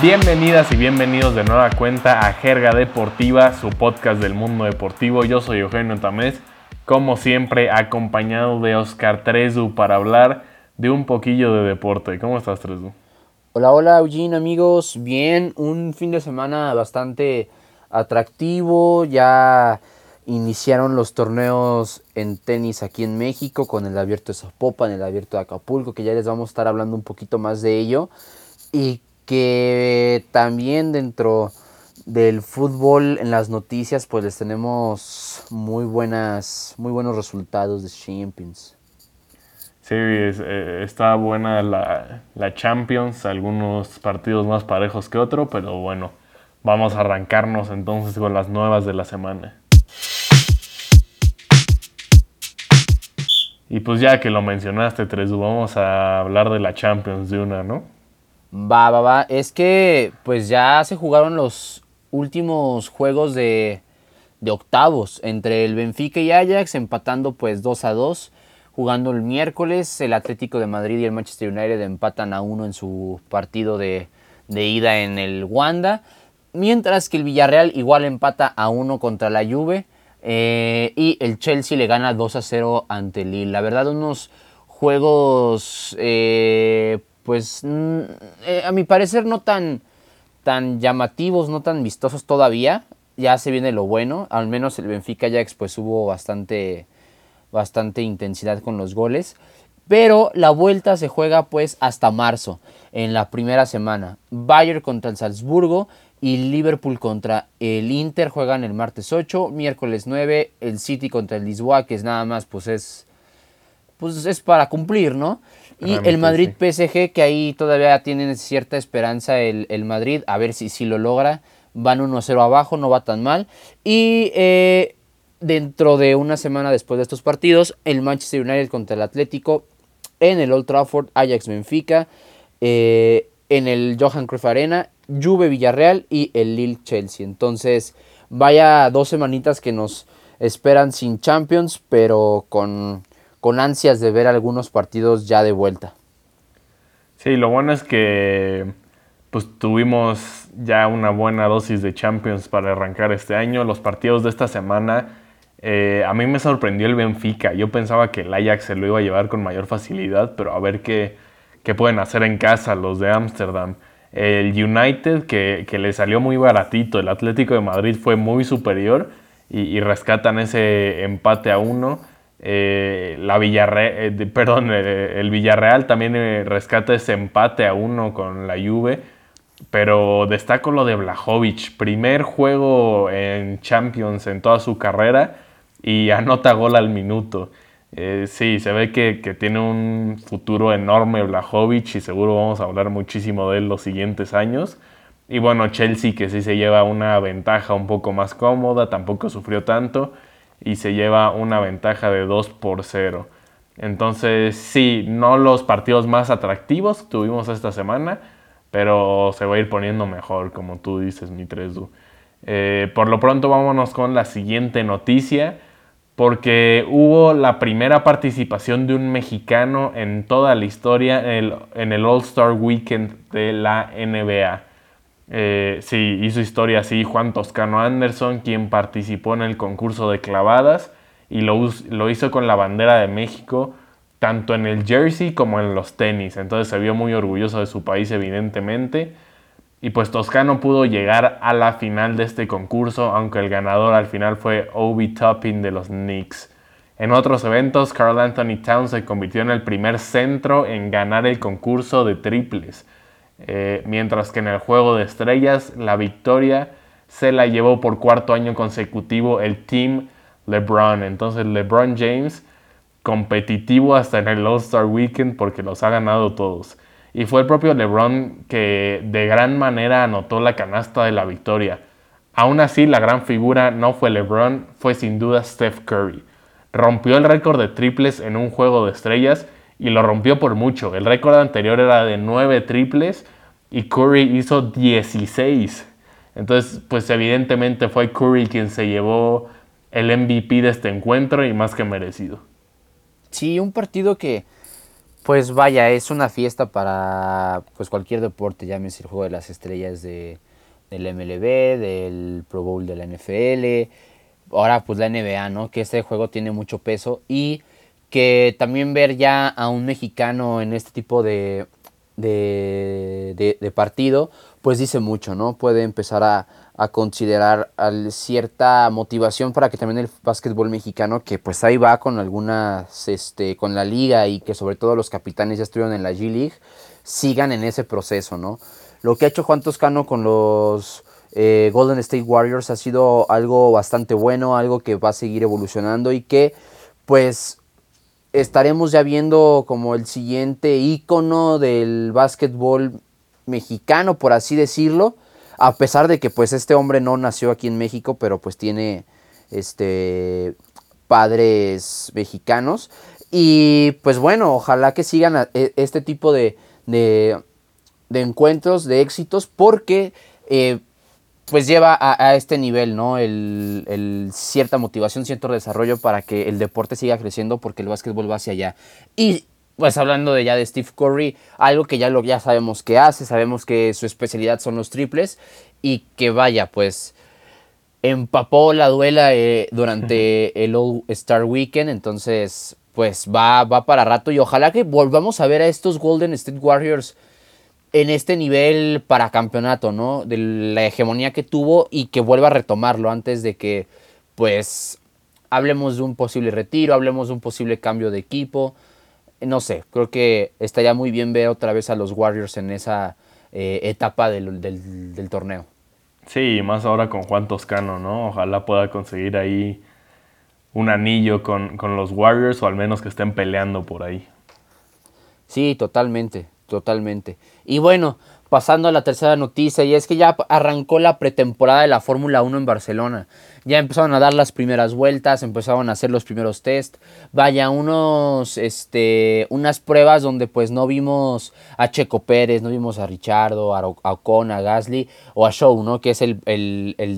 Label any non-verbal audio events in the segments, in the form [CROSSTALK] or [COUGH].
Bienvenidas y bienvenidos de nueva cuenta a Jerga Deportiva, su podcast del mundo deportivo. Yo soy Eugenio Tamés, como siempre acompañado de Oscar Trezu para hablar de un poquillo de deporte. ¿Cómo estás, Trezu? Hola, hola, Eugene, amigos. Bien, un fin de semana bastante atractivo. Ya iniciaron los torneos en tenis aquí en México con el abierto de Zapopan, el abierto de Acapulco, que ya les vamos a estar hablando un poquito más de ello. Y que también dentro del fútbol en las noticias pues les tenemos muy buenas muy buenos resultados de Champions. Sí, eh, está buena la, la, Champions, algunos partidos más parejos que otro, pero bueno, vamos a arrancarnos entonces con las nuevas de la semana. Y pues ya que lo mencionaste, Tresu, vamos a hablar de la Champions de una, ¿no? Va, va, va. Es que pues ya se jugaron los últimos juegos de, de octavos entre el Benfica y Ajax, empatando pues 2 a 2. Jugando el miércoles, el Atlético de Madrid y el Manchester United empatan a uno en su partido de, de ida en el Wanda. Mientras que el Villarreal igual empata a uno contra la Juve. Eh, y el Chelsea le gana 2 a 0 ante el Lille. La verdad, unos juegos eh, pues mm, eh, a mi parecer no tan, tan llamativos, no tan vistosos todavía. Ya se viene lo bueno, al menos el Benfica Ajax pues hubo bastante, bastante intensidad con los goles. Pero la vuelta se juega pues hasta marzo, en la primera semana. Bayern contra el Salzburgo y Liverpool contra el Inter juegan el martes 8, miércoles 9, el City contra el Lisboa, que es nada más pues es, pues es para cumplir, ¿no? Y el Madrid PSG, que ahí todavía tienen cierta esperanza el, Madrid, a ver si, si lo logra. Van 1-0 abajo, no va tan mal. Y eh, dentro de una semana después de estos partidos, el Manchester United contra el Atlético, en el Old Trafford, Ajax Benfica, eh, en el Johan Cruyff Arena, Juve Villarreal y el Lille Chelsea. Entonces, vaya dos semanitas que nos esperan sin Champions, pero con con ansias de ver algunos partidos ya de vuelta. Sí, lo bueno es que pues tuvimos ya una buena dosis de Champions para arrancar este año. Los partidos de esta semana, eh, a mí me sorprendió el Benfica. Yo pensaba que el Ajax se lo iba a llevar con mayor facilidad, pero a ver qué, qué pueden hacer en casa los de Ámsterdam. El United, que, que, le salió muy baratito. El Atlético de Madrid fue muy superior y, y rescatan ese empate a uno. Eh, la Villarreal, eh, perdón, eh, el Villarreal también rescata ese empate a uno con la Juve. Pero destaco lo de Blajovic, primer juego en Champions en toda su carrera y anota gol al minuto. sí, se ve que, que, tiene un futuro enorme Blajovic y seguro vamos a hablar muchísimo de él los siguientes años. Y bueno, Chelsea que sí se lleva una ventaja un poco más cómoda, tampoco sufrió tanto y se lleva una ventaja de 2 por 0. Entonces, sí, no los partidos más atractivos que tuvimos esta semana, pero se va a ir poniendo mejor, como tú dices, mi 3 eh, por lo pronto, vámonos con la siguiente noticia, porque hubo la primera participación de un mexicano en toda la historia en el, en el All-Star Weekend de la NBA. Eh, sí, hizo historia así Juan Toscano Anderson, quien participó en el concurso de clavadas y lo, hizo con la bandera de México, tanto en el jersey como en los tenis. Entonces se vio muy orgulloso de su país, evidentemente. Y pues Toscano pudo llegar a la final de este concurso, aunque el ganador al final fue Obi Toppin de los Knicks. En otros eventos, Carl Anthony Towns se convirtió en el primer centro en ganar el concurso de triples eh, mientras que en el juego de estrellas la victoria se la llevó por cuarto año consecutivo el Team LeBron. Entonces LeBron James competitivo hasta en el All-Star Weekend porque los ha ganado todos. Y fue el propio LeBron que de gran manera anotó la canasta de la victoria. Aún así, la gran figura no fue LeBron, fue sin duda Steph Curry. Rompió el récord de triples en un juego de estrellas y lo rompió por mucho. El récord anterior era de 9 triples y Curry hizo 16. Entonces, pues evidentemente fue Curry quien se llevó el MVP de este encuentro y más que merecido. Sí, un partido que pues vaya, es una fiesta para pues cualquier deporte, llámese el juego de las estrellas de, del MLB, del Pro Bowl de la NFL, ahora pues la NBA, ¿no? Que este juego tiene mucho peso y que también ver ya a un mexicano en este tipo de, de, partido, pues dice mucho, ¿no? Puede empezar a, considerar cierta motivación para que también el básquetbol mexicano, que pues ahí va con algunas, este, con la liga y que sobre todo los capitanes ya estuvieron en la G League, sigan en ese proceso, ¿no? Lo que ha hecho Juan Toscano con los eh, Golden State Warriors ha sido algo bastante bueno, algo que va a seguir evolucionando y que pues estaremos ya viendo como el siguiente ícono del básquetbol mexicano, por así decirlo, a pesar de que pues este hombre no nació aquí en México, pero pues tiene este padres mexicanos. Y pues bueno, ojalá que sigan e, este tipo de, de, encuentros, de éxitos, porque eh, pues lleva a, este nivel, ¿no? El, cierta motivación, cierto desarrollo para que el deporte siga creciendo porque el básquetbol va hacia allá. Y pues hablando de ya de Steve Curry, algo que ya lo ya sabemos que hace, sabemos que su especialidad son los triples y que vaya, pues empapó la duela eh, durante [LAUGHS] el All Star Weekend, entonces pues va, va para rato y ojalá que volvamos a ver a estos Golden State Warriors en este nivel para campeonato, ¿no? De la hegemonía que tuvo y que vuelva a retomarlo antes de que, pues, hablemos de un posible retiro, hablemos de un posible cambio de equipo. No sé, creo que estaría muy bien ver otra vez a los Warriors en esa eh, etapa del, del, torneo. Sí, más ahora con Juan Toscano, ¿no? Ojalá pueda conseguir ahí un anillo con, con los Warriors o al menos que estén peleando por ahí. Sí, totalmente, totalmente. Y bueno, pasando a la tercera noticia, y es que ya arrancó la pretemporada de la Fórmula 1 en Barcelona. Ya empezaron a dar las primeras vueltas, empezaron a hacer los primeros test. Vaya, unos, este, unas pruebas donde pues no vimos a Checo Pérez, no vimos a Richardo, a, Ocon, a Gasly o a Show, ¿no? Que es el,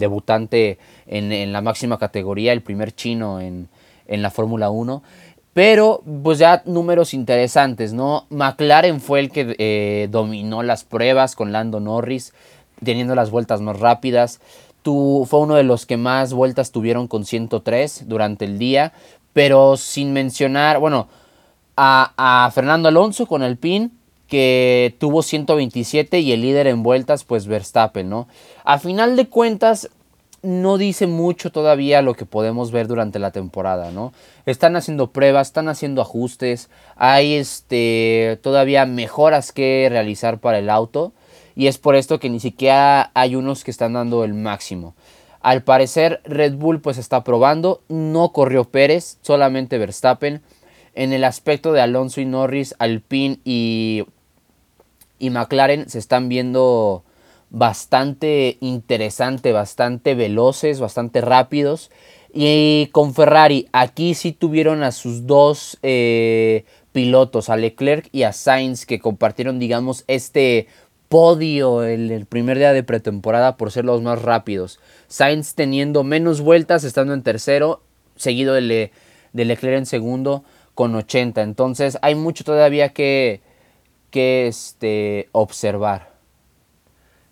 debutante en, en, la máxima categoría, el primer chino en, en la Fórmula 1. Pero, pues ya números interesantes, ¿no? McLaren fue el que eh, dominó las pruebas con Lando Norris, teniendo las vueltas más rápidas. Tú, fue uno de los que más vueltas tuvieron con 103 durante el día, pero sin mencionar, bueno, a, a Fernando Alonso con el PIN, que tuvo 127 y el líder en vueltas, pues Verstappen, ¿no? A final de cuentas, no dice mucho todavía lo que podemos ver durante la temporada, ¿no? Están haciendo pruebas, están haciendo ajustes, hay este, todavía mejoras que realizar para el auto y es por esto que ni siquiera hay unos que están dando el máximo. Al parecer Red Bull pues está probando, no corrió Pérez, solamente Verstappen. En el aspecto de Alonso y Norris, Alpine y, y McLaren se están viendo bastante interesante, bastante veloces, bastante rápidos. Y con Ferrari, aquí sí tuvieron a sus dos eh, pilotos, a Leclerc y a Sainz, que compartieron, digamos, este podio el, el, primer día de pretemporada por ser los más rápidos. Sainz teniendo menos vueltas, estando en tercero, seguido de, de Leclerc en segundo con 80. Entonces hay mucho todavía que, que este, observar.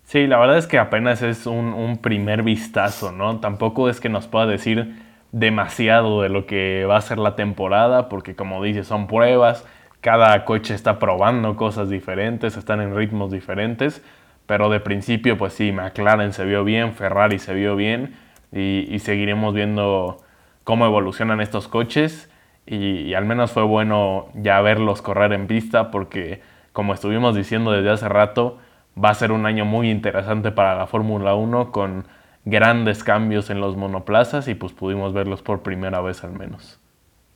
Sí, la verdad es que apenas es un, primer vistazo, ¿no? Tampoco es que nos pueda decir demasiado de lo que va a ser la temporada, porque como dices, son pruebas, cada coche está probando cosas diferentes, están en ritmos diferentes, pero de principio, pues sí, McLaren se vio bien, Ferrari se vio bien, y, seguiremos viendo cómo evolucionan estos coches, y al menos fue bueno ya verlos correr en pista, porque como estuvimos diciendo desde hace rato, va a ser un año muy interesante para la Fórmula 1 con grandes cambios en los monoplazas y pues pudimos verlos por primera vez al menos.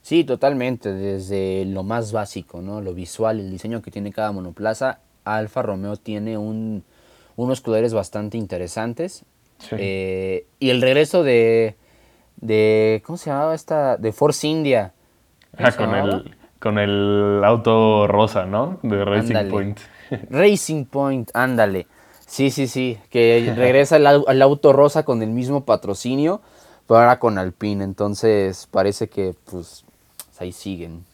Sí, totalmente, desde lo más básico, ¿no? Lo visual, el diseño que tiene cada monoplaza. Alfa Romeo tiene un, unos colores bastante interesantes. Eh, y el regreso de, de, ¿cómo se llamaba esta? De Force India. Ah, con el, con el auto rosa, ¿no? De Racing Point. Racing Point, ándale. Sí, sí, sí, que regresa el, auto rosa con el mismo patrocinio, pero ahora con Alpine. Entonces parece que pues ahí siguen.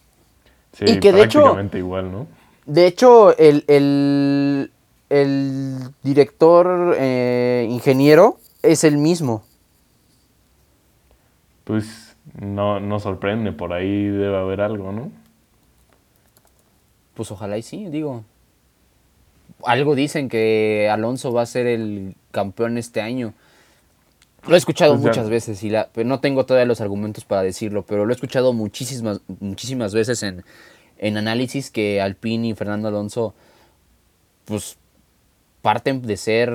Sí, y que prácticamente igual, ¿no? De hecho, el, el, director eh, ingeniero es el mismo. Pues no, no sorprende, por ahí debe haber algo, ¿no? Pues ojalá y sí, digo. Algo dicen que Alonso va a ser el campeón este año. Lo he escuchado pues muchas veces y la, no tengo todavía los argumentos para decirlo, pero lo he escuchado muchísimas, muchísimas veces en, en análisis que Alpine y Fernando Alonso pues parten de ser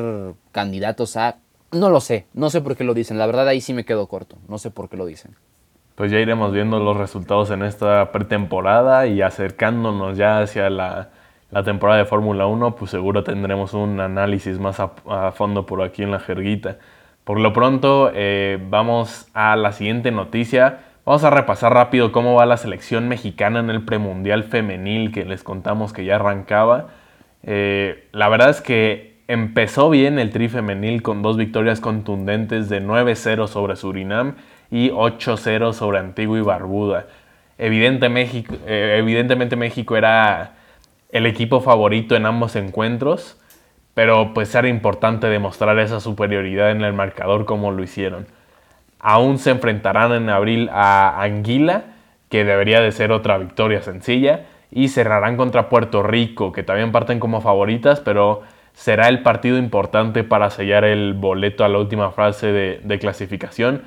candidatos a... No lo sé, no sé por qué lo dicen, la verdad ahí sí me quedo corto, no sé por qué lo dicen. Pues ya iremos viendo los resultados en esta pretemporada y acercándonos ya hacia la, temporada de Fórmula 1, pues seguro tendremos un análisis más a, fondo por aquí en la jerguita. Por lo pronto, eh, vamos a la siguiente noticia. Vamos a repasar rápido cómo va la selección mexicana en el premundial femenil que les contamos que ya arrancaba. Eh, la verdad es que empezó bien el tri femenil con dos victorias contundentes de 9-0 sobre Surinam y 8-0 sobre Antigua y Barbuda. México, eh, evidentemente México era el equipo favorito en ambos encuentros, pero pues era importante demostrar esa superioridad en el marcador como lo hicieron. Aún se enfrentarán en abril a Anguila, que debería de ser otra victoria sencilla, y cerrarán contra Puerto Rico, que también parten como favoritas, pero será el partido importante para sellar el boleto a la última fase de, clasificación.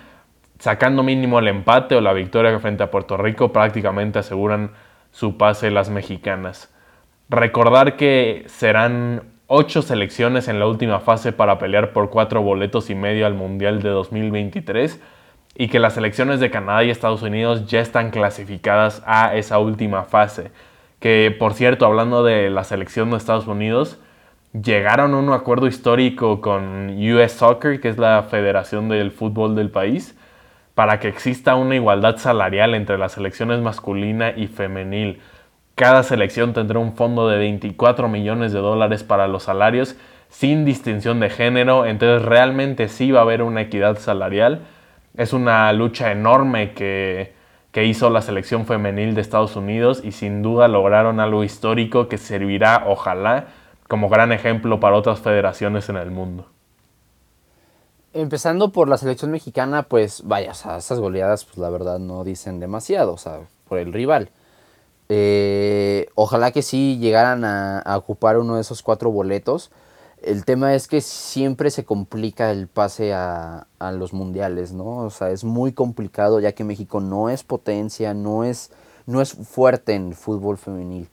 Sacando mínimo el empate o la victoria frente a Puerto Rico, prácticamente aseguran su pase las mexicanas. Recordar que serán ocho selecciones en la última fase para pelear por cuatro boletos y medio al Mundial de 2023 y que las selecciones de Canadá y Estados Unidos ya están clasificadas a esa última fase que por cierto, hablando de la selección de Estados Unidos, llegaron a un acuerdo histórico con US Soccer, que es la federación del fútbol del país, para que exista una igualdad salarial entre las selecciones masculina y femenil. Cada selección tendrá un fondo de 24 millones de dólares para los salarios sin distinción de género, entonces realmente sí va a haber una equidad salarial. Es una lucha enorme que que hizo la selección femenil de Estados Unidos y sin duda lograron algo histórico que servirá, ojalá, como gran ejemplo para otras federaciones en el mundo. Empezando por la selección mexicana, pues vaya, esas goleadas, pues la verdad no dicen demasiado, o sea, por el rival. Eh, ojalá que sí llegaran a, ocupar uno de esos cuatro boletos el tema es que siempre se complica el pase a, los mundiales, ¿no? O sea, es muy complicado ya que México no es potencia, no es, no es fuerte en fútbol femenil.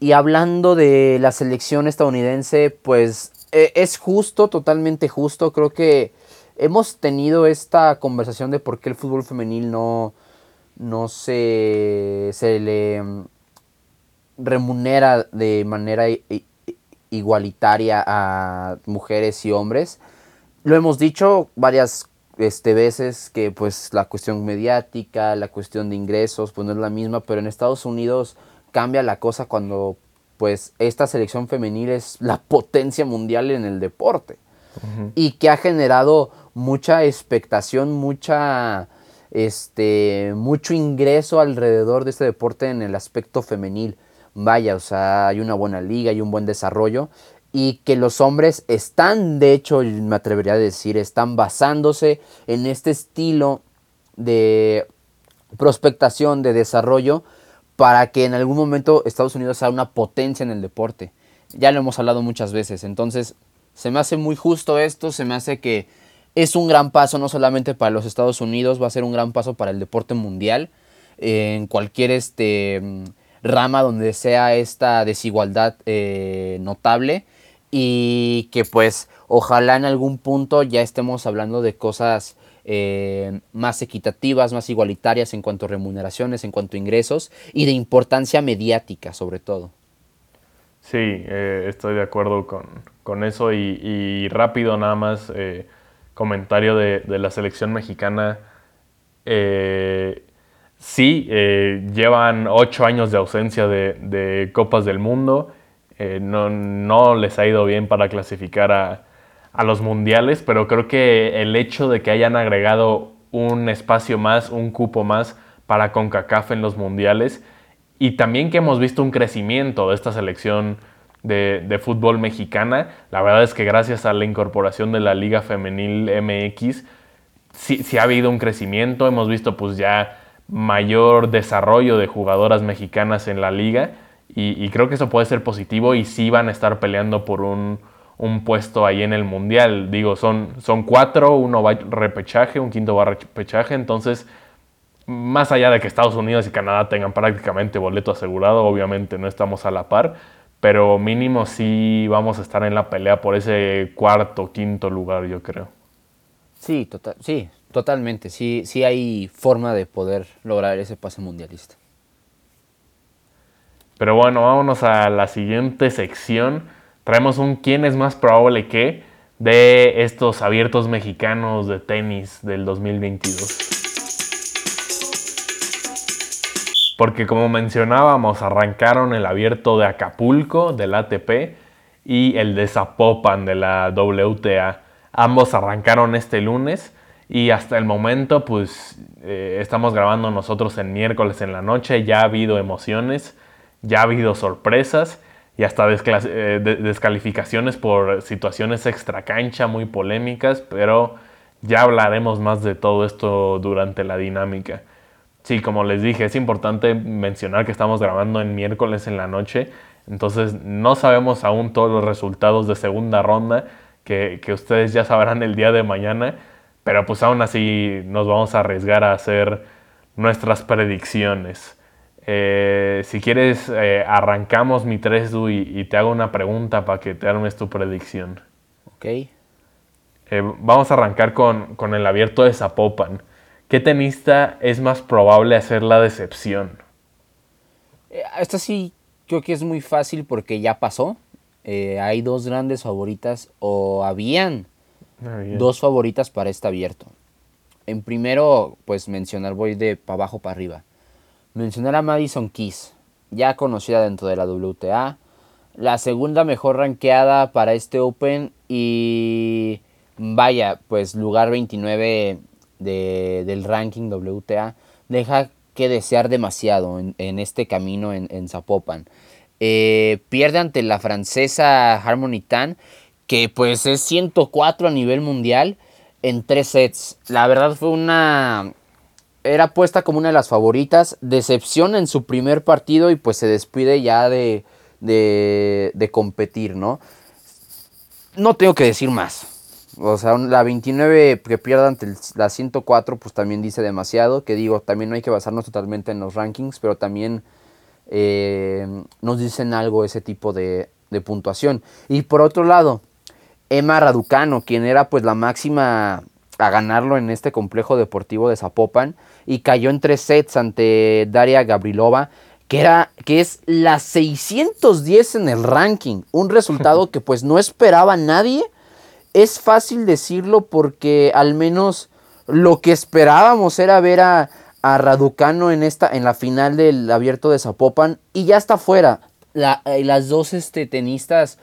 Y hablando de la selección estadounidense, pues e, es justo, totalmente justo. Creo que hemos tenido esta conversación de por qué el fútbol femenil no, no se, se le mm, remunera de manera igualitaria a mujeres y hombres. Lo hemos dicho varias este, veces que pues la cuestión mediática, la cuestión de ingresos, pues no es la misma, pero en Estados Unidos cambia la cosa cuando pues esta selección femenil es la potencia mundial en el deporte y que ha generado mucha expectación, mucha este mucho ingreso alrededor de este deporte en el aspecto femenil vaya, o sea, hay una buena liga, hay un buen desarrollo y que los hombres están, de hecho, me atrevería a decir, están basándose en este estilo de prospectación, de desarrollo, para que en algún momento Estados Unidos sea una potencia en el deporte. Ya lo hemos hablado muchas veces, entonces se me hace muy justo esto, se me hace que es un gran paso no solamente para los Estados Unidos, va a ser un gran paso para el deporte mundial, en cualquier este rama donde sea esta desigualdad eh, notable y que pues ojalá en algún punto ya estemos hablando de cosas eh, más equitativas, más igualitarias en cuanto a remuneraciones, en cuanto a ingresos y de importancia mediática sobre todo. Sí, eh, estoy de acuerdo con, eso y, rápido nada más comentario de, la selección mexicana sí, eh, llevan ocho años de ausencia de, Copas del Mundo. Eh, no, les ha ido bien para clasificar a, los mundiales, pero creo que el hecho de que hayan agregado un espacio más, un cupo más para CONCACAF en los mundiales, y también que hemos visto un crecimiento de esta selección de, fútbol mexicana. La verdad es que gracias a la incorporación de la Liga Femenil MX, sí, sí ha habido un crecimiento. Hemos visto pues ya mayor desarrollo de jugadoras mexicanas en la liga y, creo que eso puede ser positivo y sí van a estar peleando por un, puesto ahí en el mundial. Digo, son, son cuatro, uno va repechaje, un quinto va repechaje, entonces más allá de que Estados Unidos y Canadá tengan prácticamente boleto asegurado, obviamente no estamos a la par, pero mínimo sí vamos a estar en la pelea por ese cuarto, quinto lugar, yo creo. Sí, total, sí, totalmente. Sí, sí hay forma de poder lograr ese pase mundialista. Pero bueno, vámonos a la siguiente sección. Traemos un quién es más probable que de estos abiertos mexicanos de tenis del 2022. Porque como mencionábamos, arrancaron el abierto de Acapulco del ATP y el de Zapopan de la WTA. Ambos arrancaron este lunes y hasta el momento pues eh, estamos grabando nosotros en miércoles en la noche, ya ha habido emociones, ya ha habido sorpresas y hasta eh, descalificaciones por situaciones extra cancha muy polémicas, pero ya hablaremos más de todo esto durante la dinámica. Sí, como les dije, es importante mencionar que estamos grabando en miércoles en la noche, entonces no sabemos aún todos los resultados de segunda ronda que, ustedes ya sabrán el día de mañana, pero pues aún así nos vamos a arriesgar a hacer nuestras predicciones. Eh, si quieres, eh, arrancamos mi 3 y, y, te hago una pregunta para que te armes tu predicción. Ok. Eh, vamos a arrancar con, con el abierto de Zapopan. ¿Qué tenista es más probable hacer la decepción? Eh, esta sí creo que es muy fácil porque ya pasó. Eh, hay dos grandes favoritas o habían ah, dos favoritas para este abierto. En primero, pues mencionar, voy de para abajo para arriba. Mencionar a Madison Keys, ya conocida dentro de la WTA. La segunda mejor rankeada para este Open y vaya, pues lugar 29 del ranking WTA deja que desear demasiado en, este camino en, Zapopan. Eh, pierde ante la francesa Harmony Tan, que pues es 104 a nivel mundial en tres sets. La verdad fue una... Era puesta como una de las favoritas. Decepción en su primer partido y pues se despide ya de, de, de competir, ¿no? No tengo que decir más. O sea, la 29 que pierda ante la 104, pues también dice demasiado. Que digo, también no hay que basarnos totalmente en los rankings, pero también eh, nos dicen algo ese tipo de, puntuación. Y por otro lado, Emma Raducano, quien era pues la máxima a ganarlo en este complejo deportivo de Zapopan, y cayó en tres sets ante Daria Gabrilova, que, era, que es la 610 en el ranking. Un resultado [LAUGHS] que pues no esperaba nadie es fácil decirlo porque al menos lo que esperábamos era ver a, Raducano en, esta, en la final del abierto de Zapopan y ya está fuera. Eh, las dos este, tenistas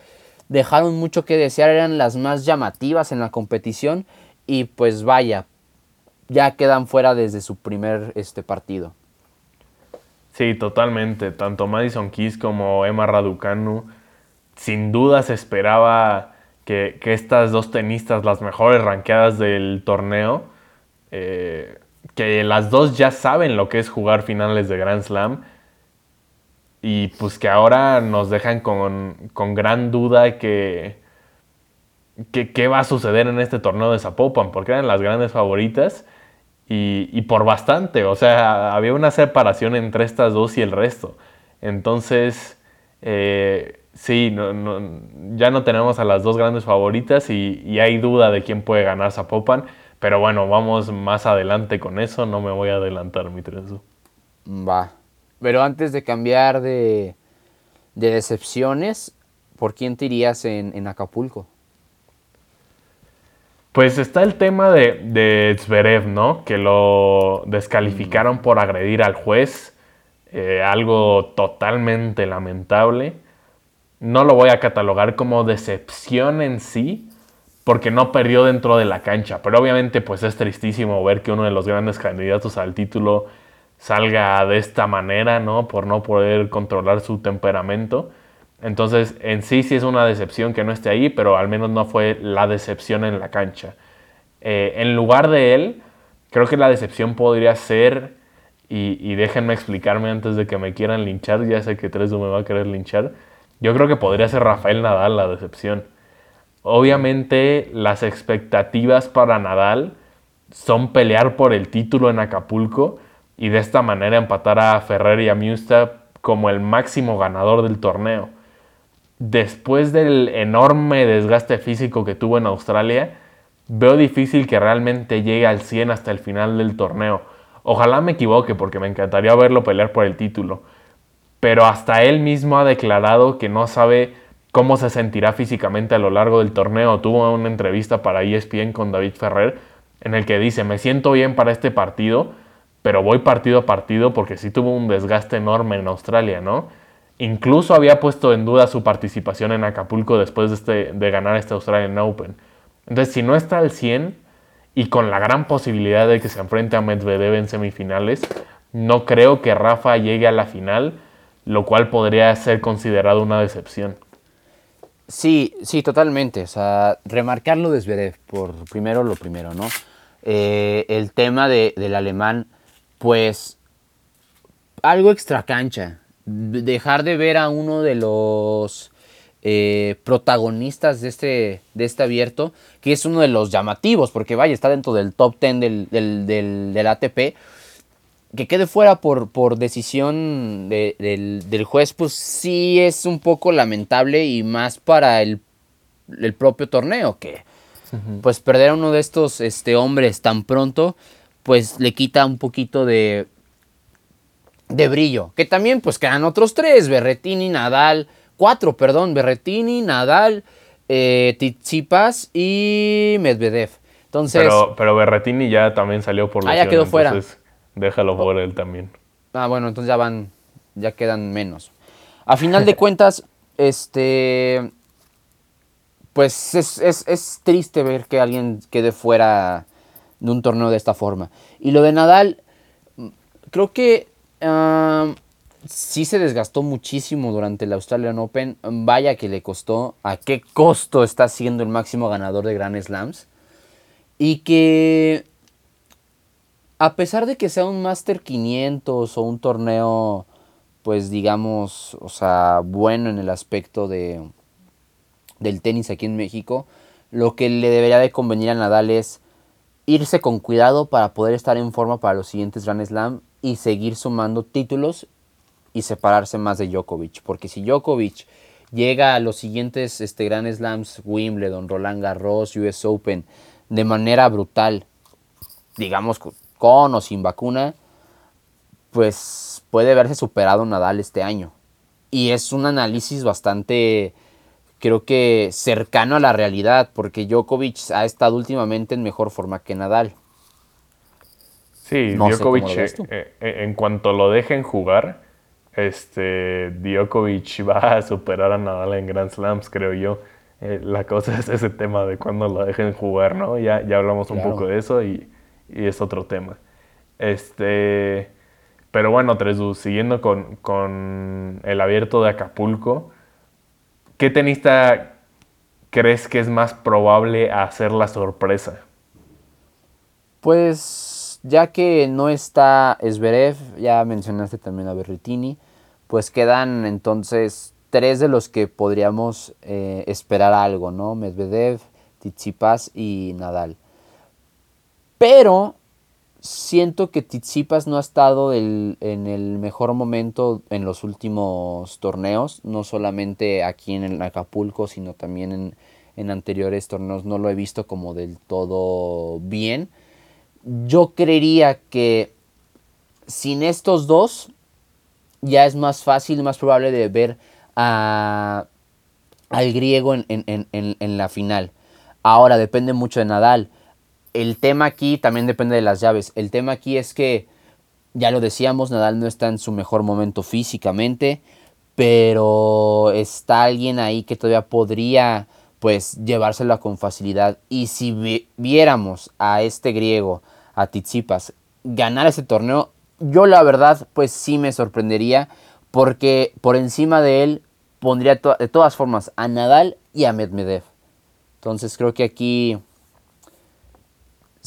dejaron mucho que desear, eran las más llamativas en la competición y pues vaya, ya quedan fuera desde su primer este, partido. Sí, totalmente. Tanto Madison Keys como Emma Raducanu, sin duda se esperaba que, estas dos tenistas, las mejores ranqueadas del torneo, eh, que las dos ya saben lo que es jugar finales de Grand Slam y pues que ahora nos dejan con, gran duda que, qué va a suceder en este torneo de Zapopan, porque eran las grandes favoritas y, por bastante, o sea, había una separación entre estas dos y el resto. Entonces, eh, Sí, ya no tenemos a las dos grandes favoritas y, hay duda de quién puede ganar Zapopan. Pero bueno, vamos más adelante con eso. No me voy a adelantar, mi trenzo. Va. Pero antes de cambiar de, decepciones, ¿por quién te irías en, Acapulco? Pues está el tema de, de Zverev, ¿no? Que lo descalificaron mm. por agredir al juez. Eh, algo totalmente lamentable no lo voy a catalogar como decepción en sí, porque no perdió dentro de la cancha. Pero obviamente pues es tristísimo ver que uno de los grandes candidatos al título salga de esta manera, ¿no? Por no poder controlar su temperamento. Entonces, en sí sí es una decepción que no esté ahí, pero al menos no fue la decepción en la cancha. Eh, en lugar de él, creo que la decepción podría ser, y, déjenme explicarme antes de que me quieran linchar, ya sé que Tresu me va a querer linchar, yo creo que podría ser Rafael Nadal la decepción. Obviamente las expectativas para Nadal son pelear por el título en Acapulco y de esta manera empatar a Ferrer y a Musta como el máximo ganador del torneo. Después del enorme desgaste físico que tuvo en Australia, veo difícil que realmente llegue al 100 hasta el final del torneo. Ojalá me equivoque porque me encantaría verlo pelear por el título. Pero hasta él mismo ha declarado que no sabe cómo se sentirá físicamente a lo largo del torneo. Tuvo una entrevista para ESPN con David Ferrer en el que dice, me siento bien para este partido, pero voy partido a partido porque sí tuvo un desgaste enorme en Australia, ¿no? Incluso había puesto en duda su participación en Acapulco después de, este, de ganar este Australian Open. Entonces, si no está al 100 y con la gran posibilidad de que se enfrente a Medvedev en semifinales, no creo que Rafa llegue a la final, lo cual podría ser considerado una decepción. Sí, sí, totalmente. O sea, remarcarlo de Zverev, por primero lo primero, ¿no? Eh, el tema del alemán, pues, algo extra cancha. Dejar de ver a uno de los eh, protagonistas de este, de este abierto, que es uno de los llamativos, porque vaya, está dentro del top 10 del, del, del ATP que quede fuera por, por decisión del, juez, pues sí es un poco lamentable y más para el, propio torneo, que pues perder a uno de estos este, hombres tan pronto, pues le quita un poquito de, de brillo. Que también pues quedan otros tres, Berretini, Nadal, cuatro, perdón, Berretini, Nadal, eh, y Medvedev. Entonces, pero, pero Berretini ya también salió por lesión. Ah, ya quedó fuera. Déjalo por él también. Ah, bueno, entonces ya van, ya quedan menos. A final de [LAUGHS] cuentas, este, pues es, triste ver que alguien quede fuera de un torneo de esta forma. Y lo de Nadal, creo que sí se desgastó muchísimo durante el Australian Open. Vaya que le costó. ¿A qué costo está siendo el máximo ganador de Grand Slams? Y que a pesar de que sea un Master 500 o un torneo, pues digamos, o sea, bueno en el aspecto de, del tenis aquí en México, lo que le debería de convenir a Nadal es irse con cuidado para poder estar en forma para los siguientes Grand Slam y seguir sumando títulos y separarse más de Djokovic. Porque si Djokovic llega a los siguientes este, Grand Slams, Wimbledon, Roland Garros, US Open, de manera brutal, digamos con o sin vacuna, pues puede verse superado Nadal este año. Y es un análisis bastante, creo que cercano a la realidad, porque Djokovic ha estado últimamente en mejor forma que Nadal. Sí, Djokovic, eh, eh, en cuanto lo dejen jugar, este, Djokovic [LAUGHS] va a superar a Nadal en Grand Slams, creo yo. Eh, la cosa es ese tema de cuando lo dejen jugar, ¿no? Ya, ya hablamos un poco de eso y y es otro tema. Este, pero bueno, Tresu, siguiendo con, el abierto de Acapulco, ¿qué tenista crees que es más probable hacer la sorpresa? Pues ya que no está Esberev, ya mencionaste también a Berretini, pues quedan entonces tres de los que podríamos eh, esperar algo, ¿no? Medvedev, Tsitsipas y Nadal. Pero siento que Tizipas no ha estado en el mejor momento en los últimos torneos, no solamente aquí en Acapulco, sino también en, anteriores torneos. No lo he visto como del todo bien. Yo creería que sin estos dos ya es más fácil, más probable de ver a, al griego en la final. Ahora depende mucho de Nadal el tema aquí también depende de las llaves. El tema aquí es que, ya lo decíamos, Nadal no está en su mejor momento físicamente, pero está alguien ahí que todavía podría pues llevársela con facilidad. Y si viéramos a este griego, a Tizipas, ganar ese torneo, yo la verdad, pues sí me sorprendería porque por encima de él pondría de todas formas a Nadal y a Medvedev. Entonces creo que aquí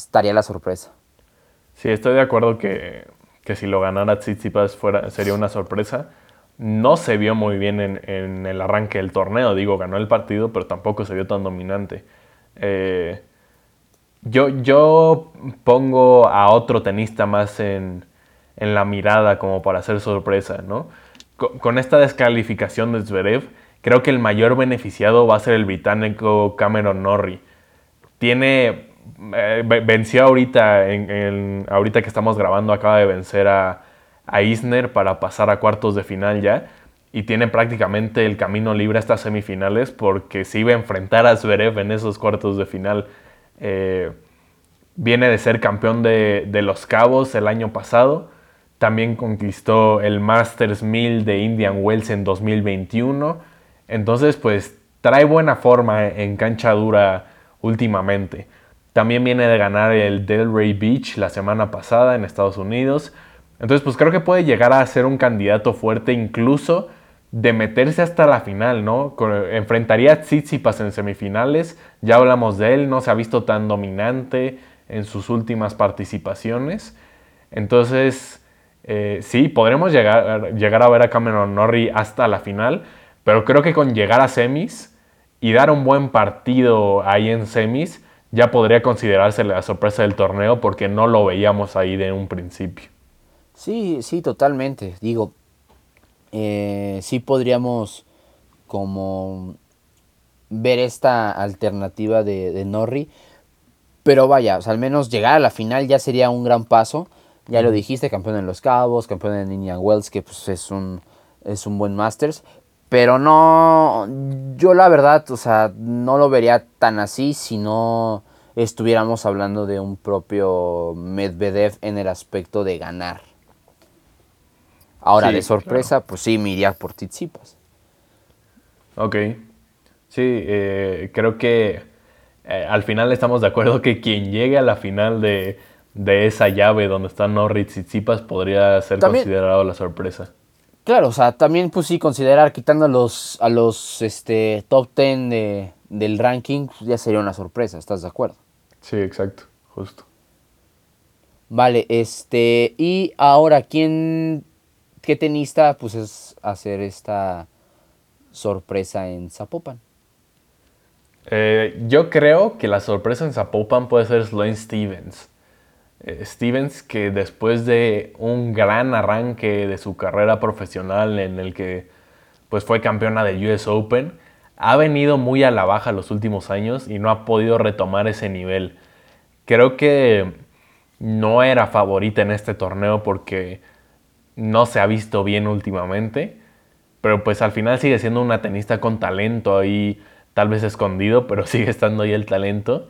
estaría la sorpresa. Sí, estoy de acuerdo que, si lo ganara Tsitsipas fuera, sería una sorpresa. No se vio muy bien en, el arranque del torneo, digo, ganó el partido, pero tampoco se vio tan dominante. Eh, yo, yo pongo a otro tenista más en, en la mirada como para hacer sorpresa, ¿no? Con, esta descalificación de Zverev, creo que el mayor beneficiado va a ser el británico Cameron Norrie. Tiene, eh, venció ahorita, en, ahorita que estamos grabando, acaba de vencer a, a Isner para pasar a cuartos de final ya y tiene prácticamente el camino libre hasta semifinales porque se iba a enfrentar a Zverev en esos cuartos de final. Eh, viene de ser campeón de, de, Los Cabos el año pasado también conquistó el Masters 1000 de Indian Wells en 2021. Entonces, pues trae buena forma en cancha dura últimamente. También viene de ganar el Delray Beach la semana pasada en Estados Unidos. Entonces, pues creo que puede llegar a ser un candidato fuerte incluso de meterse hasta la final, ¿no? Enfrentaría a Tsitsipas en semifinales. Ya hablamos de él, no se ha visto tan dominante en sus últimas participaciones. Entonces, eh, sí, podremos llegar, llegar a ver a Cameron Norrie hasta la final, pero creo que con llegar a semis y dar un buen partido ahí en semis, ya podría considerarse la sorpresa del torneo porque no lo veíamos ahí de un principio. Sí, sí, totalmente. Digo, eh, sí podríamos como ver esta alternativa de, de Norrie, pero vaya, al menos llegar a la final ya sería un gran paso ya lo dijiste, campeón en Los Cabos, campeón en Indian Wells, que pues es un, es un buen Masters. Pero no, yo la verdad, o sea, no lo vería tan así si no estuviéramos hablando de un propio Medvedev en el aspecto de ganar. Ahora, de sorpresa, pues sí, me iría por Tizipas. Ok. Sí, eh, creo que eh, al final estamos de acuerdo que quien llegue a la final de, de esa llave donde están Norris y Tsipas podría ser considerado la sorpresa. Claro, o sea, también pues sí considerar quitando a los, a los este, top 10 de, del ranking pues, ya sería una sorpresa, ¿estás de acuerdo? Sí, exacto, justo. Vale, este, y ahora, ¿quién, qué tenista pues es hacer esta sorpresa en Zapopan? Eh, yo creo que la sorpresa en Zapopan puede ser Sloane Stevens. Eh, Stevens, que después de un gran arranque de su carrera profesional en el que pues, fue campeona del US Open, ha venido muy a la baja los últimos años y no ha podido retomar ese nivel. Creo que no era favorita en este torneo porque no se ha visto bien últimamente, pero pues al final sigue siendo una tenista con talento ahí, tal vez escondido, pero [LAUGHS] sigue estando ahí el talento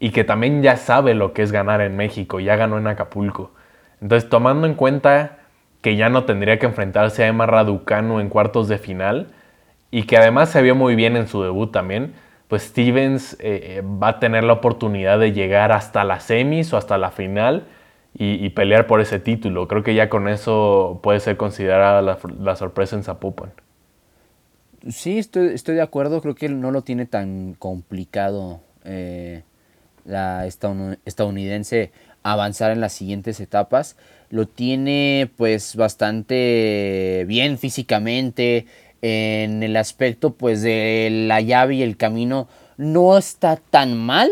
y que también ya sabe lo que es ganar en México, ya ganó en Acapulco. Entonces, tomando en cuenta que ya no tendría que enfrentarse a Emma Raducanu en cuartos de final y que además se vio muy bien en su debut también, pues Stevens eh, eh, va a tener la oportunidad de llegar hasta la semis o hasta la final y, pelear por ese título. Creo que ya con eso puede ser considerada la, sorpresa en Zapopan. Sí, estoy, estoy, de acuerdo, creo que no lo tiene tan complicado. Eh, la estadounidense avanzar en las siguientes etapas. Lo tiene pues bastante bien físicamente. En el aspecto pues de la llave y el camino no está tan mal.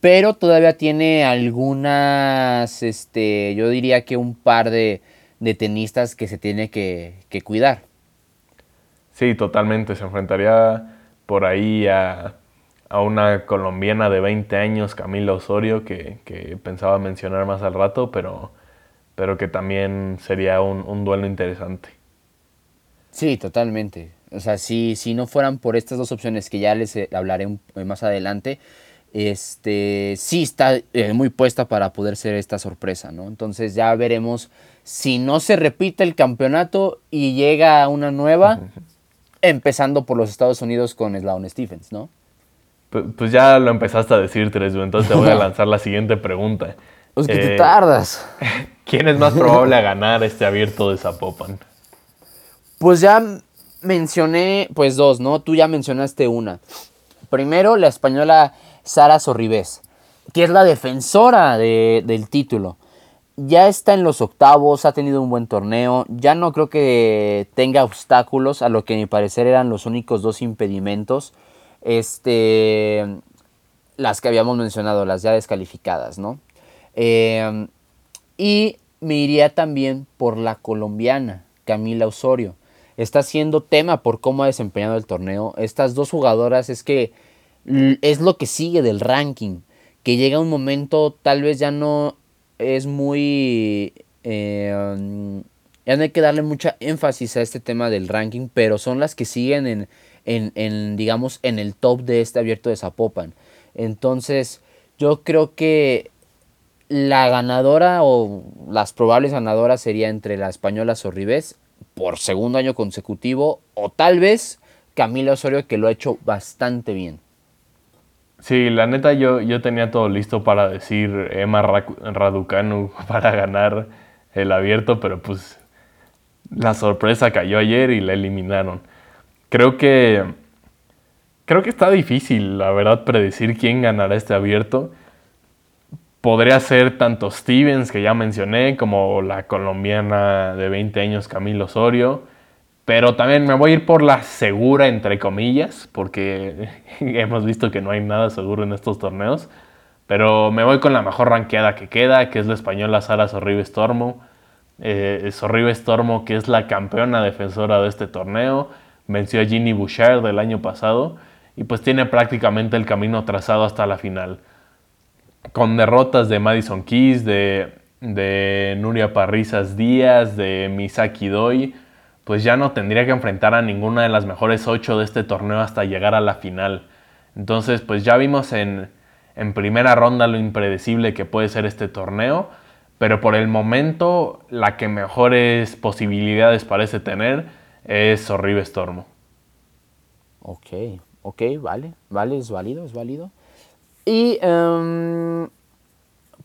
Pero todavía tiene algunas, este, yo diría que un par de, de tenistas que se tiene que, que cuidar. Sí, totalmente. Se enfrentaría por ahí a a una colombiana de 20 años, Camila Osorio, que, pensaba mencionar más al rato, pero, pero que también sería un, duelo interesante. Sí, totalmente. O sea, si, si no fueran por estas dos opciones que ya les eh, hablaré eh, más adelante, este, sí está eh, muy puesta para poder ser esta sorpresa, ¿no? Entonces ya veremos si no se repite el campeonato y llega una nueva, empezando por los Estados Unidos con Sloane Stephens, ¿no? Pues, ya lo empezaste a decir, Tres, entonces te voy a [LAUGHS] lanzar la siguiente pregunta. Pues que te eh, tardas. [LAUGHS] ¿Quién es más probable a ganar este abierto de Zapopan? Pues ya mencioné, pues dos, ¿no? Tú ya mencionaste una. Primero, la española Sara Sorribés, que es la defensora del título. Ya está en los octavos, ha tenido un buen torneo. Ya no creo que tenga obstáculos, a lo que a mi parecer eran los únicos dos impedimentos. Este, las que habíamos mencionado, las ya descalificadas, ¿no? Eh, y me iría también por la colombiana, Camila Osorio. Está siendo tema por cómo ha desempeñado el torneo. Estas dos jugadoras es que es lo que sigue del ranking. Que llega un momento, tal vez ya no es muy... Eh, ya no hay que darle mucha énfasis a este tema del ranking, pero son las que siguen en, en, en, digamos, en el top de este abierto de Zapopan. Entonces, yo creo que la ganadora o las probables ganadoras sería entre la española Sorribés por segundo año consecutivo o tal vez Camila Osorio que lo ha hecho bastante bien. Sí, la neta yo, yo tenía todo listo para decir Emma Raducanu [LAUGHS] para ganar el abierto, pero pues la sorpresa cayó ayer y la eliminaron. Creo que creo que está difícil, la verdad, predecir quién ganará este abierto podría ser tanto Stevens, que ya mencioné, como la colombiana de 20 años Camilo Osorio. Pero también me voy a ir por la segura, entre comillas, porque [LAUGHS] hemos visto que no hay nada seguro en estos torneos. Pero me voy con la mejor ranqueada que queda, que es la española Sara Sorribes Tormo. Eh, Sorribes Tormo, que es la campeona defensora de este torneo. Venció a Ginny Bouchard del año pasado. Y pues tiene prácticamente el camino trazado hasta la final con derrotas de Madison Keys, de, Nuria Parrizas Díaz, de Misaki Doi, pues ya no tendría que enfrentar a ninguna de las mejores ocho de este torneo hasta llegar a la final. Entonces, pues ya vimos en, en primera ronda lo impredecible que puede ser este torneo, pero por el momento la que mejores posibilidades parece tener es Sorribe Stormo. Ok, ok, vale, vale, es válido, es válido. Y em,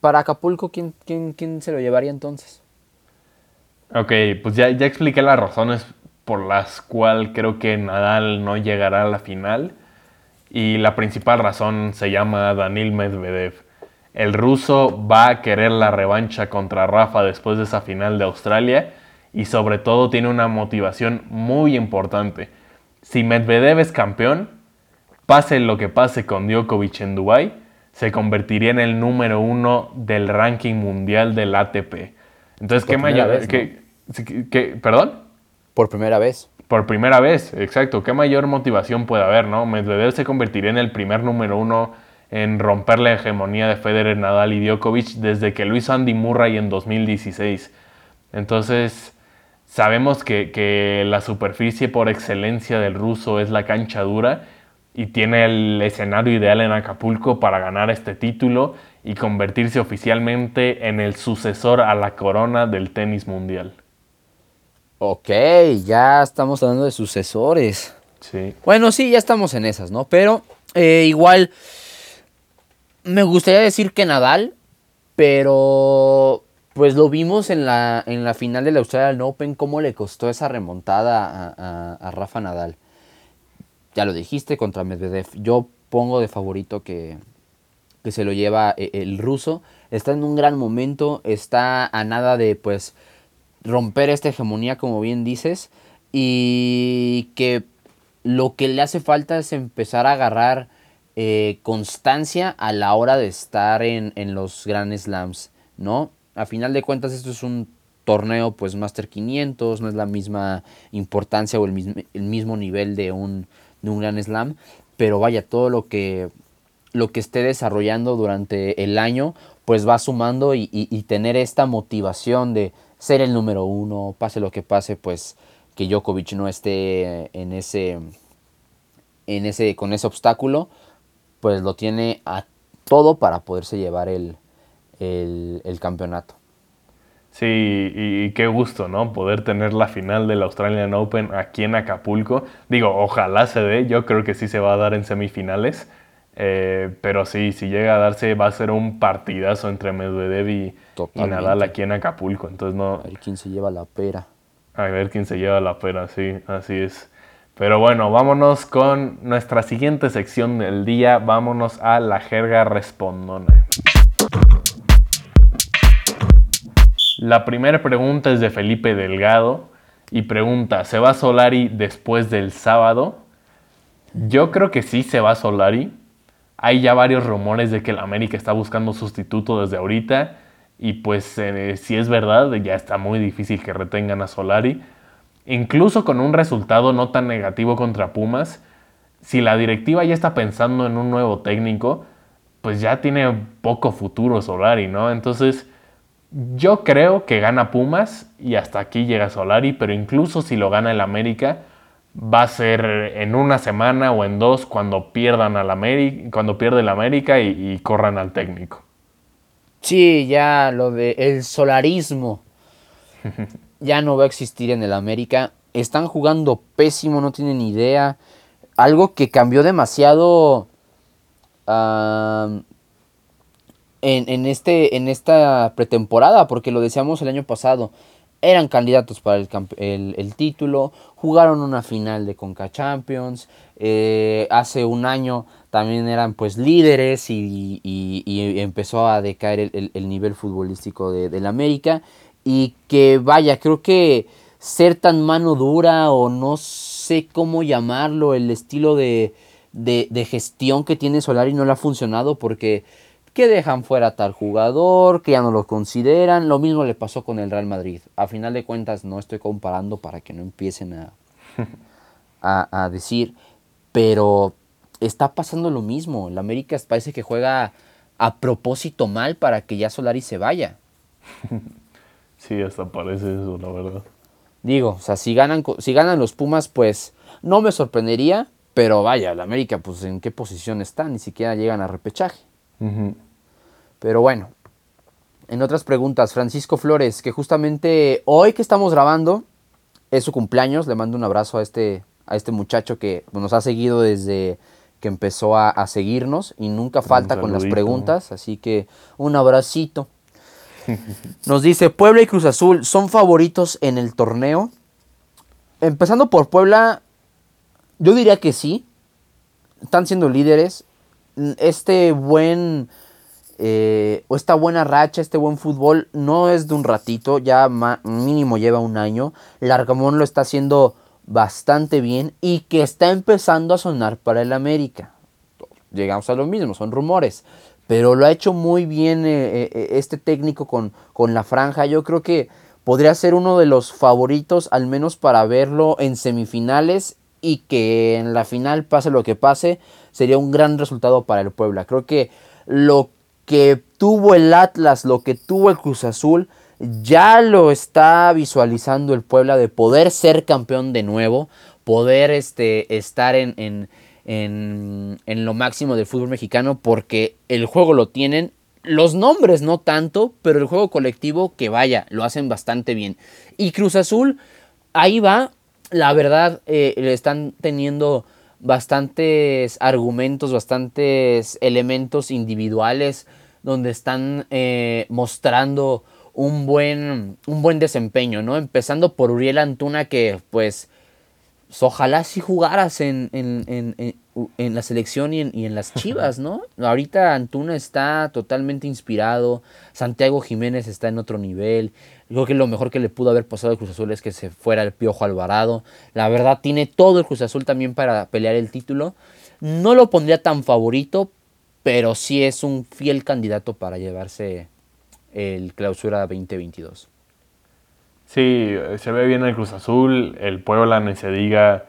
para Acapulco, ¿quién, ¿quién, se lo llevaría entonces? Ok, pues ya, ya expliqué las razones por las cuales creo que Nadal no llegará a la final. Y la principal razón se llama Danil Medvedev. El ruso va a querer la revancha contra Rafa después de esa final de Australia y sobre todo tiene una motivación muy importante. Si Medvedev es campeón, Pase lo que pase con Djokovic en Dubai, se convertiría en el número uno del ranking mundial del ATP. Entonces, ¿qué mayor? ¿Perdón? Por primera vez. Por primera vez, exacto. ¿Qué mayor motivación puede haber, no? Medvedev se convertiría en el primer número uno en romper la hegemonía de Federer, Nadal y Djokovic desde que lo hizo Andy Murray en 2016. Entonces, sabemos que, que la superficie por excelencia del ruso es la cancha dura y tiene el escenario ideal en Acapulco para ganar este título y convertirse oficialmente en el sucesor a la corona del tenis mundial. Ok, ya estamos hablando de sucesores. Sí. Bueno, sí, ya estamos en esas, ¿no? Pero eh, igual me gustaría decir que Nadal, pero pues lo vimos en la, en la final del Australian Open, cómo le costó esa remontada a Rafa Nadal ya lo dijiste, contra Medvedev. Yo pongo de favorito que, se lo lleva eh, el ruso. Está en un gran momento, está a nada de pues romper esta hegemonía, como bien dices, y que lo que le hace falta es empezar a agarrar eh, constancia a la hora de estar en, los Grand Slams, ¿no? A final de cuentas esto es un torneo pues Master 500, no es la misma importancia o el mismo, el mismo nivel de un, de un gran slam, pero vaya, todo lo que, lo que esté desarrollando durante el año, pues va sumando y, tener esta motivación de ser el número uno, pase lo que pase, pues que Djokovic no esté en ese, en ese, con ese obstáculo, pues lo tiene a todo para poderse llevar el, el campeonato. Sí, y, qué gusto, ¿no? Poder tener la final del Australian Open aquí en Acapulco. Digo, ojalá se dé, yo creo que sí se va a dar en semifinales. Eh, pero sí, si llega a darse, va a ser un partidazo entre Medvedev y, Nadal aquí en Acapulco. Entonces no. A ver quién se lleva la pera. A ver quién se lleva la pera, sí, así es. Pero bueno, vámonos con nuestra siguiente sección del día. Vámonos a la jerga respondona. La primera pregunta es de Felipe Delgado y pregunta, ¿se va Solari después del sábado? Yo creo que sí se va Solari. Hay ya varios rumores de que el América está buscando sustituto desde ahorita y pues eh, si es verdad ya está muy difícil que retengan a Solari. Incluso con un resultado no tan negativo contra Pumas, si la directiva ya está pensando en un nuevo técnico, pues ya tiene poco futuro Solari, ¿no? Entonces yo creo que gana Pumas y hasta aquí llega Solari, pero incluso si lo gana el América, va a ser en una semana o en dos cuando pierdan al América, cuando pierde el América y, corran al técnico. Sí, ya lo de el solarismo [LAUGHS] ya no va a existir en el América. Están jugando pésimo, no tienen idea. Algo que cambió demasiado en, este, en esta pretemporada, porque lo decíamos el año pasado, eran candidatos para el, título, jugaron una final de Conca Champions, eh, hace un año también eran pues líderes y, empezó a decaer el, nivel futbolístico de, del América y que vaya, creo que ser tan mano dura o no sé cómo llamarlo, el estilo de, de gestión que tiene Solari no le ha funcionado porque que dejan fuera tal jugador, que ya no lo consideran. Lo mismo le pasó con el Real Madrid. A final de cuentas no estoy comparando para que no empiecen a, [LAUGHS] a, decir, pero está pasando lo mismo. El América parece que juega a propósito mal para que ya Solari se vaya. [LAUGHS] Sí, hasta parece eso, la verdad. Digo, o sea, si ganan, si ganan los Pumas, pues no me sorprendería, pero vaya, el América, pues en qué posición está, ni siquiera llegan a repechaje. Pero bueno, en otras preguntas, Francisco Flores, que justamente hoy que estamos grabando es su cumpleaños, le mando un abrazo a este, a este muchacho que nos ha seguido desde que empezó a, seguirnos y nunca falta con las preguntas, así que un abracito. [LAUGHS] Nos dice, Puebla y Cruz Azul son favoritos en el torneo. Empezando por Puebla, yo diría que sí. Están siendo líderes. Este buen eh, o esta buena racha, este buen fútbol, no es de un ratito, ya mínimo lleva un año. Largamón lo está haciendo bastante bien y que está empezando a sonar para el América. Llegamos a lo mismo, son rumores. Pero lo ha hecho muy bien eh, eh, este técnico con, con la franja. Yo creo que podría ser uno de los favoritos, al menos para verlo en semifinales y que en la final, pase lo que pase, sería un gran resultado para el Puebla. Creo que lo que tuvo el Atlas, lo que tuvo el Cruz Azul, ya lo está visualizando el Puebla de poder ser campeón de nuevo, poder este, estar en, en, en, lo máximo del fútbol mexicano, porque el juego lo tienen, los nombres no tanto, pero el juego colectivo que vaya, lo hacen bastante bien. Y Cruz Azul, ahí va, la verdad, eh, le están teniendo bastantes argumentos, bastantes elementos individuales donde están eh, mostrando un buen, un buen desempeño, ¿no? Empezando por Uriel Antuna que pues, ojalá si jugaras en, la selección y en, las chivas, ¿no? Ahorita Antuna está totalmente inspirado, Santiago Jiménez está en otro nivel, Creo que lo mejor que le pudo haber pasado al Cruz Azul es que se fuera el Piojo Alvarado. La verdad, tiene todo el Cruz Azul también para pelear el título. No lo pondría tan favorito, pero sí es un fiel candidato para llevarse el clausura 2022. Sí, se ve bien el Cruz Azul. El Puebla, ni se diga,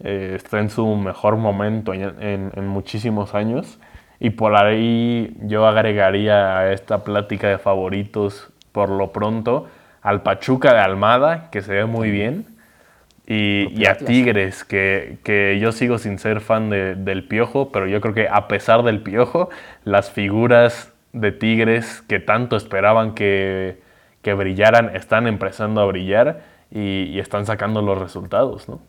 eh, está en su mejor momento en, en muchísimos años. Y por ahí yo agregaría a esta plática de favoritos por lo pronto al Pachuca de Almada, que se ve muy bien, y, a Tigres, que, yo sigo sin ser fan del Piojo, pero yo creo que a pesar del Piojo, las figuras de Tigres que tanto esperaban que, que brillaran están empezando a brillar y, están sacando los resultados, ¿no?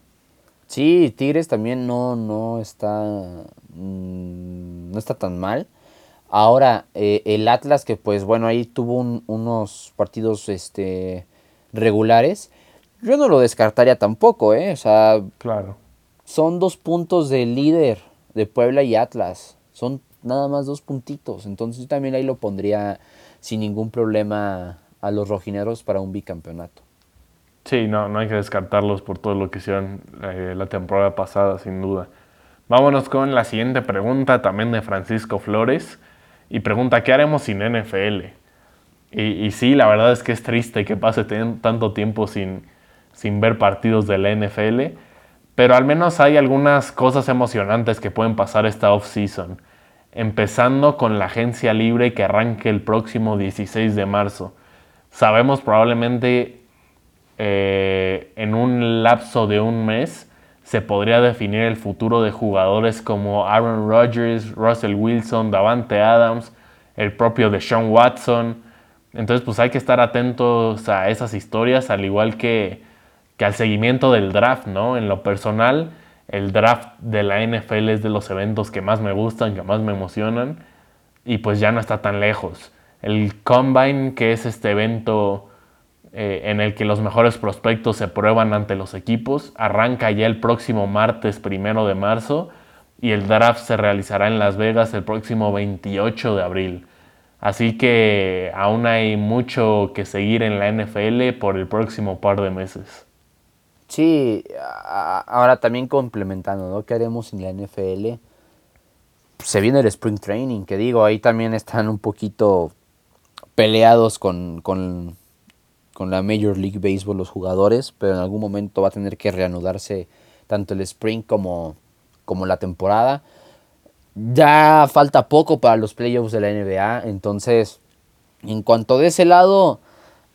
Sí, Tigres también no, no está. Mm, no está tan mal. Ahora, eh, el Atlas, que pues bueno, ahí tuvo unos partidos este, regulares. Yo no lo descartaría tampoco, ¿eh? O sea. Claro. Son dos puntos de líder de Puebla y Atlas. Son nada más dos puntitos. Entonces yo también ahí lo pondría sin ningún problema a los rojineros para un bicampeonato. Sí, no, no hay que descartarlos por todo lo que hicieron eh, la temporada pasada, sin duda. Vámonos con la siguiente pregunta, también de Francisco Flores. Y pregunta, ¿qué haremos sin NFL? Y, y sí, la verdad es que es triste que pase tanto tiempo sin, sin ver partidos de la NFL. Pero al menos hay algunas cosas emocionantes que pueden pasar esta off-season. Empezando con la agencia libre que arranque el próximo 16 de marzo. Sabemos probablemente eh, en un lapso de un mes se podría definir el futuro de jugadores como Aaron Rodgers, Russell Wilson, Davante Adams, el propio Deshaun Watson. Entonces pues hay que estar atentos a esas historias, al igual que, que al seguimiento del draft, ¿no? En lo personal, el draft de la NFL es de los eventos que más me gustan, que más me emocionan, y pues ya no está tan lejos. El Combine, que es este evento eh, en el que los mejores prospectos se prueban ante los equipos. Arranca ya el próximo martes primero de marzo y el draft se realizará en Las Vegas el próximo 28 de abril. Así que aún hay mucho que seguir en la NFL por el próximo par de meses. Sí, ahora también complementando, ¿no? ¿Qué haremos en la NFL? Se viene el Spring Training, que digo, ahí también están un poquito peleados con, con con la Major League Baseball los jugadores, pero en algún momento va a tener que reanudarse tanto el spring como, como la temporada. Ya falta poco para los playoffs de la NBA, entonces en cuanto de ese lado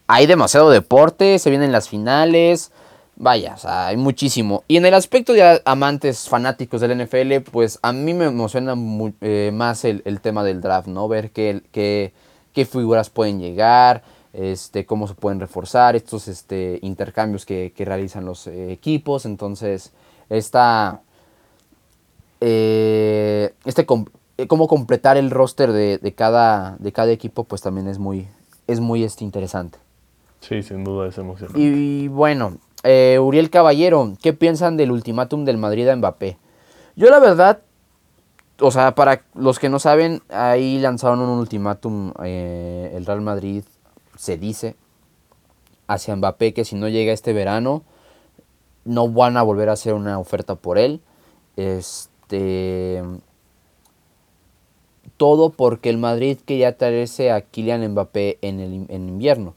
hay demasiado deporte, se vienen las finales, vaya, hay muchísimo. Y en el aspecto de amantes fanáticos del NFL, pues a mí me emociona eh, más el, tema del draft, ¿no? Ver qué, qué, qué figuras pueden llegar, este, cómo se pueden reforzar, estos este, intercambios que, realizan los eh, equipos. Entonces, esta, eh, este, eh, cómo completar el roster de, cada, de cada equipo, pues también es muy, es muy este, interesante. Sí, sin duda es emocionante. Y, bueno, Uriel Caballero, ¿qué piensan del ultimátum del Madrid a Mbappé? Yo la verdad, o sea, para los que no saben, ahí lanzaron un ultimátum el Real Madrid se dice hacia Mbappé que si no llega este verano no van a volver a hacer una oferta por él. Este todo porque el Madrid quería traerse a Kylian Mbappé en el en invierno.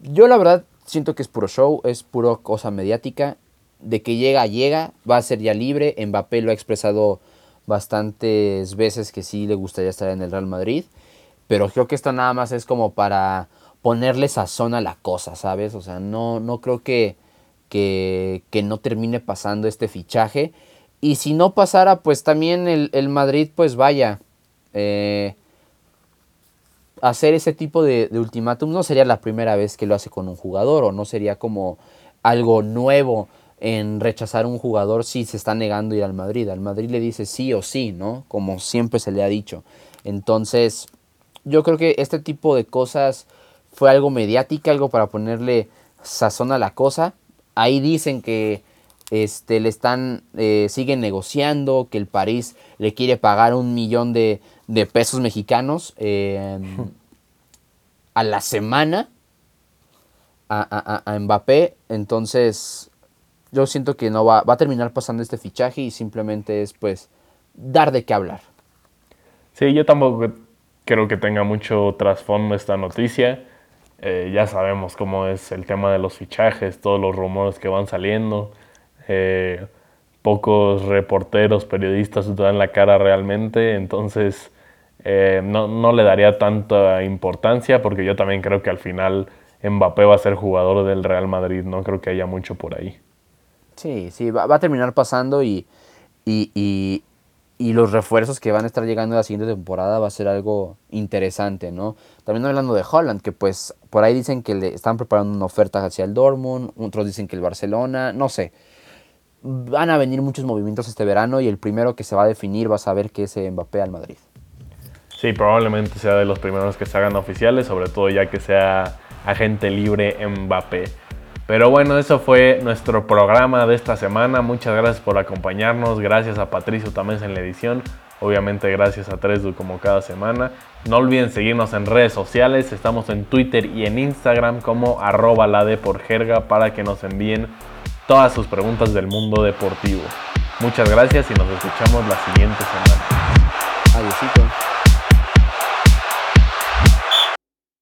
Yo la verdad siento que es puro show, es puro cosa mediática. De que llega, llega, va a ser ya libre. Mbappé lo ha expresado bastantes veces que sí le gustaría estar en el Real Madrid. Pero creo que esto nada más es como para ponerle sazón a la cosa, ¿sabes? O sea, no, no creo que, que, no termine pasando este fichaje. Y si no pasara, pues también el, Madrid, pues vaya, eh, hacer ese tipo de, de ultimátum no sería la primera vez que lo hace con un jugador o no sería como algo nuevo en rechazar a un jugador si se está negando ir al Madrid. Al Madrid le dice sí o sí, ¿no? Como siempre se le ha dicho. Entonces, yo creo que este tipo de cosas fue algo mediática, algo para ponerle sazón a la cosa. Ahí dicen que este, le están, eh, siguen negociando, que el París le quiere pagar un millón de, pesos mexicanos em, [LAUGHS] a la semana a, a, Mbappé. Entonces, yo siento que no va, va a terminar pasando este fichaje y simplemente es pues dar de qué hablar. Sí, yo tampoco creo que tenga mucho trasfondo esta noticia. Eh, ya sabemos cómo es el tema de los fichajes, todos los rumores que van saliendo. Eh, pocos reporteros, periodistas dan la cara realmente, entonces eh, no, no, le daría tanta importancia porque yo también creo que al final Mbappé va a ser jugador del Real Madrid, no creo que haya mucho por ahí. Sí, sí, va, a terminar pasando y, y, y los refuerzos que van a estar llegando la siguiente temporada va a ser algo interesante, ¿no? También hablando de Holland, que pues por ahí dicen que le están preparando una oferta hacia el Dortmund, otros dicen que el Barcelona, no sé. van a venir muchos movimientos este verano y el primero que se va a definir va a saber que es Mbappé al Madrid. Sí, probablemente sea de los primeros que se hagan oficiales, sobre todo ya que sea agente libre Mbappé. Pero bueno, eso fue nuestro programa de esta semana. Muchas gracias por acompañarnos. Gracias a Patricio también en la edición. Obviamente gracias a Tresdu como cada semana. No olviden seguirnos en redes sociales. Estamos en Twitter y en Instagram como arroba la de por jerga para que nos envíen todas sus preguntas del mundo deportivo. Muchas gracias y nos escuchamos la siguiente semana. Adiósito.